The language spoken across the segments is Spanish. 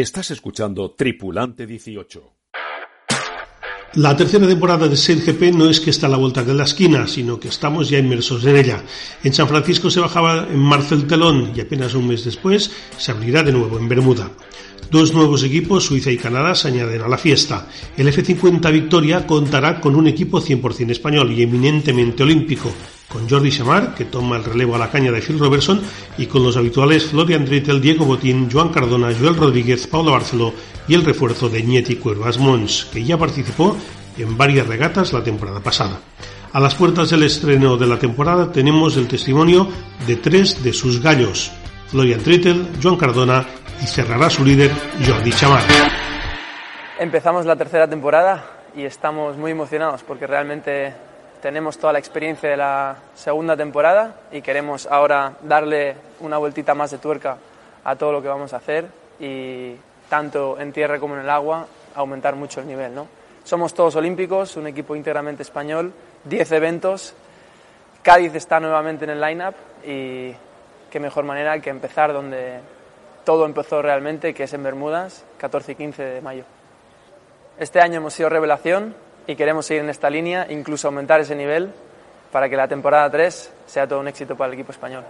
Estás escuchando Tripulante 18. La tercera temporada de GP no es que está a la vuelta de la esquina, sino que estamos ya inmersos en ella. En San Francisco se bajaba en marzo el telón y apenas un mes después se abrirá de nuevo en Bermuda. Dos nuevos equipos, Suiza y Canadá, se añaden a la fiesta. El F50 Victoria contará con un equipo 100% español y eminentemente olímpico, con Jordi Chamar, que toma el relevo a la caña de Phil Robertson, y con los habituales Florian Drittel, Diego Botín, Joan Cardona, Joel Rodríguez, Paulo Barceló y el refuerzo de Nieti Cuervas Mons, que ya participó en varias regatas la temporada pasada. A las puertas del estreno de la temporada tenemos el testimonio de tres de sus gallos, Florian Drittel, Joan Cardona y cerrará su líder Jordi Chamar. Empezamos la tercera temporada y estamos muy emocionados porque realmente tenemos toda la experiencia de la segunda temporada y queremos ahora darle una vueltita más de tuerca a todo lo que vamos a hacer y tanto en tierra como en el agua aumentar mucho el nivel. ¿no? Somos todos olímpicos, un equipo íntegramente español, 10 eventos, Cádiz está nuevamente en el line-up y qué mejor manera que empezar donde todo empezó realmente, que es en Bermudas, 14 y 15 de mayo. Este año hemos sido revelación y queremos seguir en esta línea, incluso aumentar ese nivel para que la temporada 3 sea todo un éxito para el equipo español.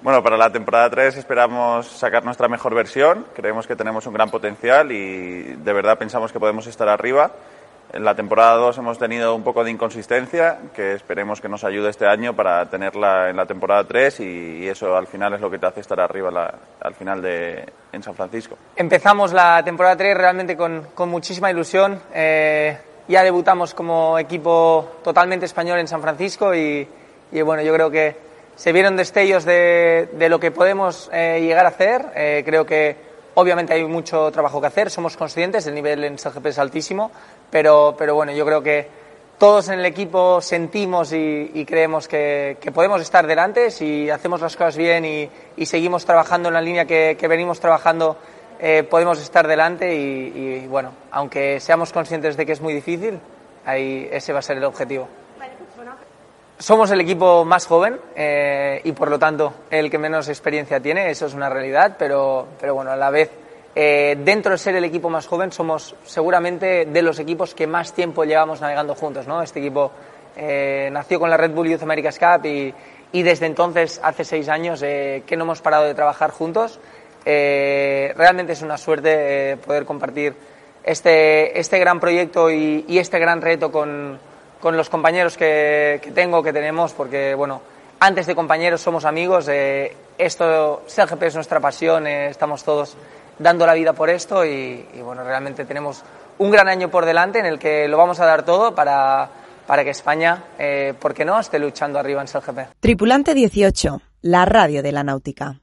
Bueno, para la temporada 3 esperamos sacar nuestra mejor versión, creemos que tenemos un gran potencial y de verdad pensamos que podemos estar arriba en la temporada 2 hemos tenido un poco de inconsistencia, que esperemos que nos ayude este año para tenerla en la temporada 3 y, eso al final es lo que te hace estar arriba al final de, en San Francisco. Empezamos la temporada 3 realmente con, con muchísima ilusión. Eh, ya debutamos como equipo totalmente español en San Francisco y, y bueno, yo creo que se vieron destellos de, de lo que podemos eh, llegar a hacer. Eh, creo que obviamente hay mucho trabajo que hacer, somos conscientes, el nivel en SGP es altísimo, pero, pero bueno, yo creo que todos en el equipo sentimos y, creemos que, podemos estar delante si hacemos las cosas bien y, seguimos trabajando en la línea que, venimos trabajando. Eh, podemos estar delante y, bueno, aunque seamos conscientes de que es muy difícil, ahí ese va a ser el objetivo. Somos el equipo más joven eh, y por lo tanto el que menos experiencia tiene, eso es una realidad, pero, pero bueno, a la vez eh, dentro de ser el equipo más joven, somos seguramente de los equipos que más tiempo llevamos navegando juntos. ¿no? Este equipo eh, nació con la Red Bull Youth America's Cup y, y desde entonces, hace seis años, que no hemos parado de trabajar juntos. realmente es una suerte poder compartir este, este gran proyecto y este gran reto con, con los compañeros que, tengo, que tenemos, porque bueno, antes de compañeros somos amigos. esto, CGP es nuestra pasión, estamos todos dando la vida por esto y, bueno, realmente tenemos un gran año por delante en el que lo vamos a dar todo para, para que España, eh, ¿por qué no?, esté luchando arriba en SLGP. Tripulante 18, la radio de la náutica.